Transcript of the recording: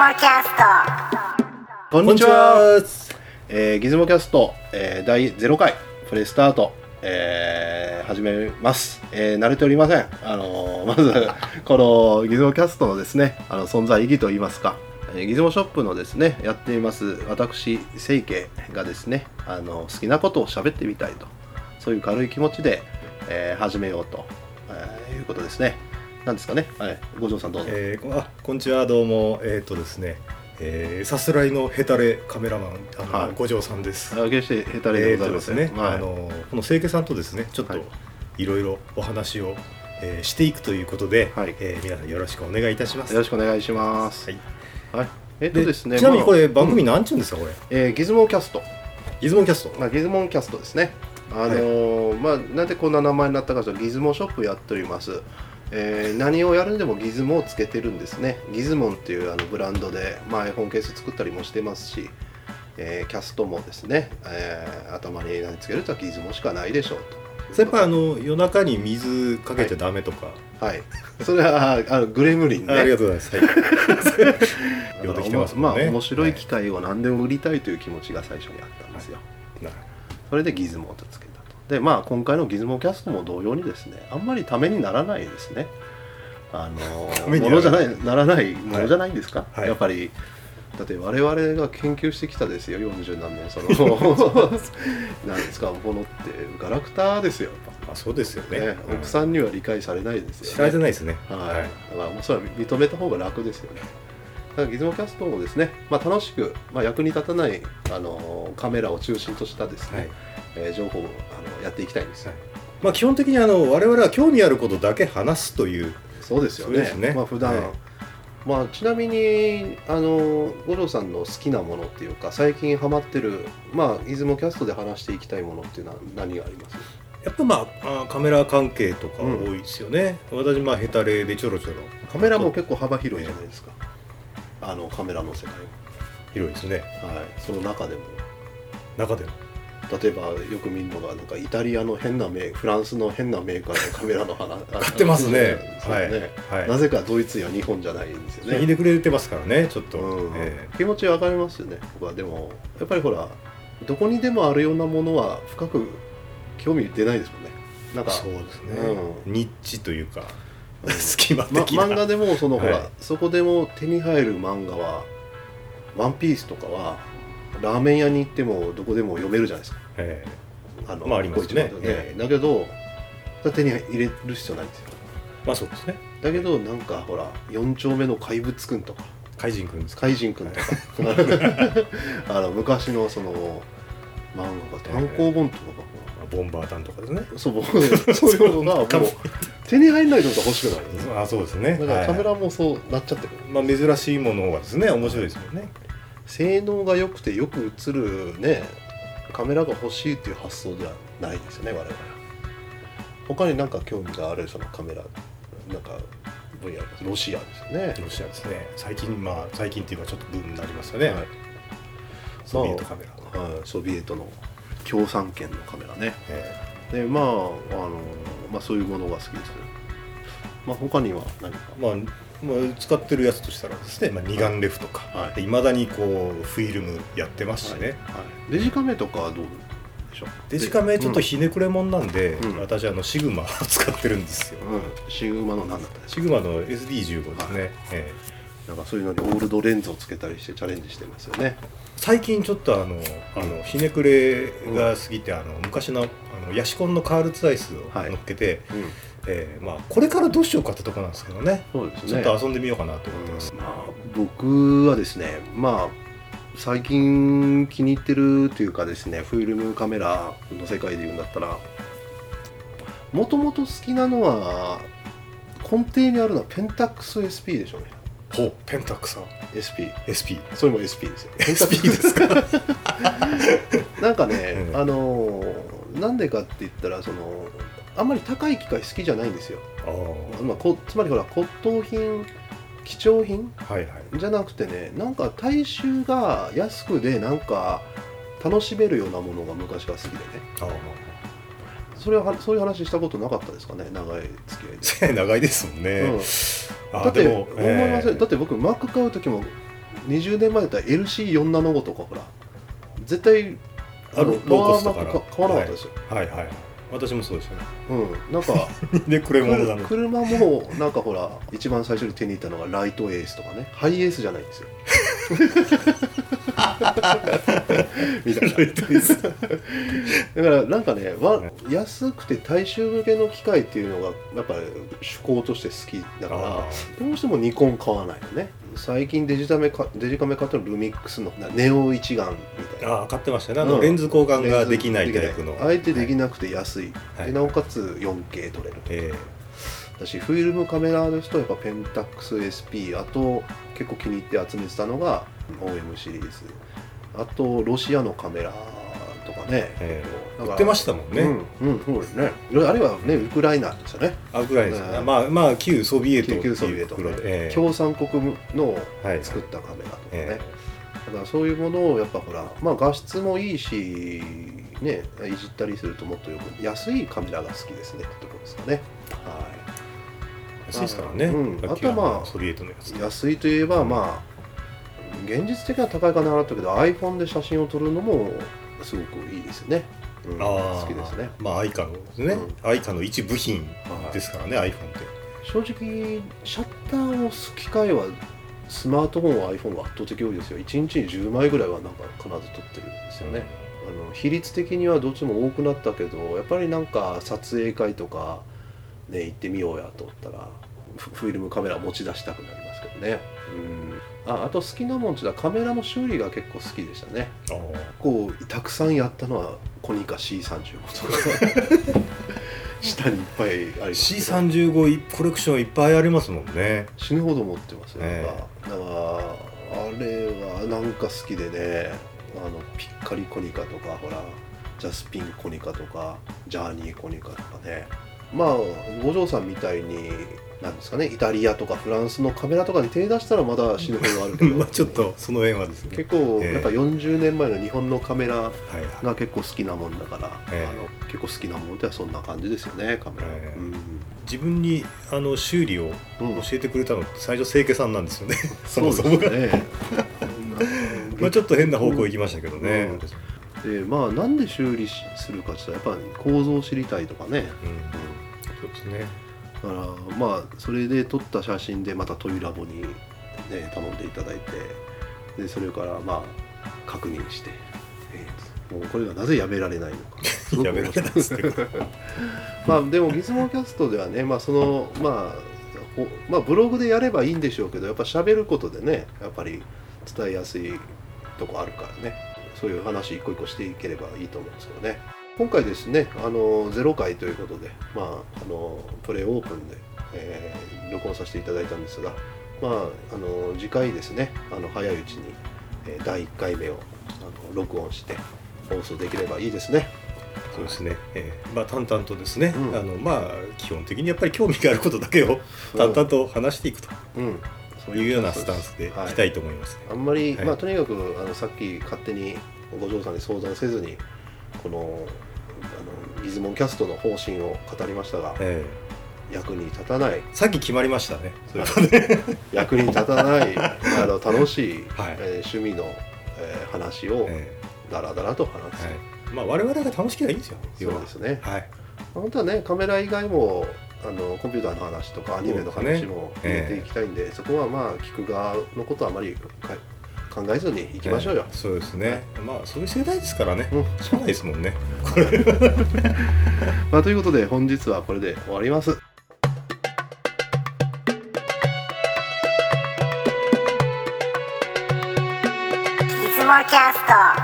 キャストこんにちは。えー、ギズモキャスト、えー、第0回プレイスタート、えー、始めます。えー、慣れておりません。あのーまず このギズモキャストのですね、あの存在意義といいますか。えーギズモショップのですねやっています私清家がですねあの好きなことを喋ってみたいとそういう軽い気持ちで、えー始めようと、えーいうことですねなんですかね？はい。五条さんどうぞ、えー、あこんにちは。どうも。えっ、とですね、えー、さすらいのヘタレカメラマンあの、はい。五条さんです。あ決してヘタレでございますね、はい。あのこの清家さんとですねちょっとはい。いろいろお話を、えーしていくということで、はい。えー皆さんよろしくお願いいたします。よろしくお願いします。はい。はい。えっとですねちなみにこれまあ番組なんちゅうんですかこれ？えーギズモキャスト。ギズモンキャスト。まあ、ギズモンキャストですね。あのーまあ、なんでこんな名前になったかというと、ギズモショップやっております。えー何をやるんでもギズモをつけてるんですね。ギズモンっていうあのブランドで、まあ、iPhone ケース作ったりもしてますし、えーキャストもですね、えー頭に何つけるとギズモしかないでしょうと。先輩あの夜中に水かけちゃダメとか、はい。それはあのグレムリンね。あありがとうございます。はい呼んできてます。まあ面白い機は械を何でも売りたいという気持ちが最初にあったんですよ。いなそれでギズモとつけ。で、まあ今回のギズモキャストも同様にですね、あんまりためにならないですね。あのものじゃないいならないものじゃないんですか、はいやっぱり。だって我々が研究してきたですよ、40何年、その、なんですか、ものってガラクターですよ。あそうですよね。ね、奥さんには理解されないですよ、ね。知られてないですね。はい、だからもうそれは認めた方が楽ですよね。だギズモキャストもですね、まあ、楽しく、まあ、役に立たないあのカメラを中心としたですね、はい。えー情報をあのやっていきたいんです。よ。まあ基本的にあの我々は興味あることだけ話すというそうですよね。ね。まあ普段、はい。まあちなみにあの五条さんの好きなものっていうか最近ハマってるまあギズモキャストで話していきたいものっていうのは何があります？やっぱまああカメラ関係とか多いですよね、私まあヘタレでちょろちょろ。カメラも結構幅広いじゃないですか。あのカメラの世界広いですね。も。はい。その中でも。中でも。例えばよく見るのがなんかイタリアの変なメーフランスの変なメーカーのカメラの話。買ってますね。そうね、はい。なぜかドイツや日本じゃないんですよね。ひねくれてますからねちょっと、うん。え気持ちわかりますよね僕は。でもやっぱりほらどこにでもあるようなものは深く興味出ないですもんね。なんか。えそうですね、うニッチというか、うん 隙間ま、的な、漫画でもそのほら、はいそこでも手に入る漫画は「ワンピースとかはラーメン屋に行ってもどこでも読めるじゃないですか。えあのまあありますね。ここ一だけど手に入れる必要ないんですよ。えまあそうですね。だけどなんかほら4丁目の怪物くんとか。怪人くんですか？怪人くんとか。あの昔のその漫画が単行本とかボンバータンとかですね。が、そう僕 そういうのがもう手に入らないと欲しくない。あそうですね。だからカメはラもそうなっちゃってる、いまあ珍しいものはですね面白いですよね。性能が良くてよく映るねカメラが欲しいっていう発想ではないですよね我々。は他になんか興味があるそのカメラなんか分野ロシアですよね。ロシアですね。最近まあ最近っていうかちょっとブームになりましたね、はい。ソビエトカメラ、はい、ソビエトの共産圏のカメラね。えでまああの、まあ、そういうものが好きですね。まあ他には何か？えまあまあ、使ってるやつとしたらですね、まあ、二眼レフとか。はい。いま、未だにこうフィルムやってますしね、はい。デジカメとかはどうでしょう？デジカメちょっとうん。ひねくれもんなんで、うん。私あのシグマを使ってるんですよ。うん。シグマの何だったシグマの SD15 ですね、ええなんかそういうのにオールドレンズをつけたりしてチャレンジしてますよね。最近ちょっとあのあのひねくれが過ぎて、あの昔のあのヤシコンのカールツアイスをはい。乗っけて、うん。ええまあ、これからどうしようかってとこなんですけどね。そうですね。ちょっと遊んでみようかなと思ってます、まあ、僕はですねまあ最近気に入ってるというかですねフィルムカメラの世界で言うんだったらもともと好きなのは根底にあるのはペンタックス SP でしょうねほうペンタックさん。SP SP それも SP ですよ。SP ですか？なんかね、うん。あのーなんでかって言ったらそのあんまり高い機械好きじゃないんですよ、ああまあ、こつまりほら骨董品貴重品はいはい。じゃなくてねなんか大衆が安くでなんか楽しめるようなものが昔から好きでね。あそれはそういう話したことなかったですかね？長い付き合いで、あ 長いですもんね、うん、あだって思いません、えだって僕 Mac 買う時も20年前だったら LC475 とかほら絶対あのローコストから買わなかったですよ、はいはい私もそうですよね。うんなんか でこれもの車もなんかほら一番最初に手に入ったのがライトエースとかね。ハイエースじゃないんですよみたいな。だからなんかねわ安くて大衆向けの機械っていうのがやっぱり趣向として好きだからあどうしてもニコン買わないよね。最近デジタメかデジカメ買ったのルミックスのネオ一眼みたいな。ああ買ってましたね。あの、うん。レンズ交換ができないタイプの。あえてできい、なくて安い、はい。でなおかつ 4K 撮れるえだしフィルムカメラですとやっぱペンタックス SP あと結構気に入って集めてたのが OM シリーズ。あとロシアのカメラとかね、えだから売ってましたもんね、うん、うん、そうですね。あるいはねウクライナですよね。あぐらいですね、うん。まあまあ旧ソビエト旧ソビエトね。ええ。共産国のはい。作ったカメラとかね、えだからそういうものをやっぱほらまあ画質もいいしねいじったりするともっとよく安いカメラが好きですねってところですかね。はい安いですからね、うん。あとはまあのソビエトのやつ安いといえばまあ現実的には高いかなったけど iPhone で写真を撮るのもすごくいいですよね、うん、好きですね。まあアイカのですね、うん。アイカの一部品ですからね、iPhone って。正直シャッターを押す機会はスマートフォンは iPhone が圧倒的多いですよ。1日に10枚ぐらいはなんか必ず撮ってるんですよね、あの比率的にはどっちも多くなったけどやっぱりなんか撮影会とかね行ってみようやと思ったらフフィルムカメラ持ち出したくなりますけどね。うん。ああと好きなもんっていうのはカメラの修理が結構好きでしたね。こうたくさんやったのはコニカ C35 とか。下にいっぱいあります C35 コレクションいっぱいありますもんね。死ぬほど持ってますよ、えだからあれはなんか好きでね。あのピッカリコニカとかほらジャスピンコニカとかジャーニーコニカとかねまあ五条さんみたいになんですかねイタリアとかフランスのカメラとかに手出したらまだ死ぬほどあるけど。まあちょっとその辺はですね。結構ええ。やっぱ40年前の日本のカメラが結構好きなもんだから、ええ。あの結構好きなもんってはそんな感じですよねカメラ、ええ。うん。自分にあの修理をうん。教えてくれたのって最初清家さんなんですよね。そもそもが、ね まあちょっと変な方向行きましたけどね、でまあなんで修理しするかって言ったらやっぱり構造を知りたいとかね、うん。そうですねうん、だからまあそれで撮った写真でまたトイラボに、ね、頼んでいただいてでそれからまあ確認して、えーもうこれがなぜやめられないのか。やめられないですね。まあでもギズモキャストではねまあそのまあほまあブログでやればいいんでしょうけどやっぱ喋ることでねやっぱり伝えやすいとこあるからねそういう話一個一個していければいいと思うんですけどね。今回ですねあの0回ということでまああのプレイオープンで、えー録音させていただいたんですがまああの次回ですねあの早いうちに、えー第1回目をあの録音して放送できればいいですね。そうですね、えーまあ淡々とですね、うん。あのまあ基本的にやっぱり興味があることだけを淡々と話していくと。うんそいうようなスタンスでい。きたいと思います。ね、あんまり、はい。まあとにかくあのさっき勝手に五条さんに相談せずにこのあのギズモンキャストの方針を語りましたがえ役に立たない。ーさっき決まりましたね。役に立たない。あの楽しい、はい。えー趣味の、えー話をえダラダラと話す、ーはい。まあ我々が楽しければいいんですよ。そうですね。は。い。本当はねカメラ以外もあのコンピューターの話とかアニメの話も入れていきたいんでそこはまあ聞く側のことはあまりか考えずにいきましょうよ、えーそうですね。まあそういう世代ですからね、うん。しゃあないですもんね。まあ、ということで本日はこれで終わります。いつもキャスト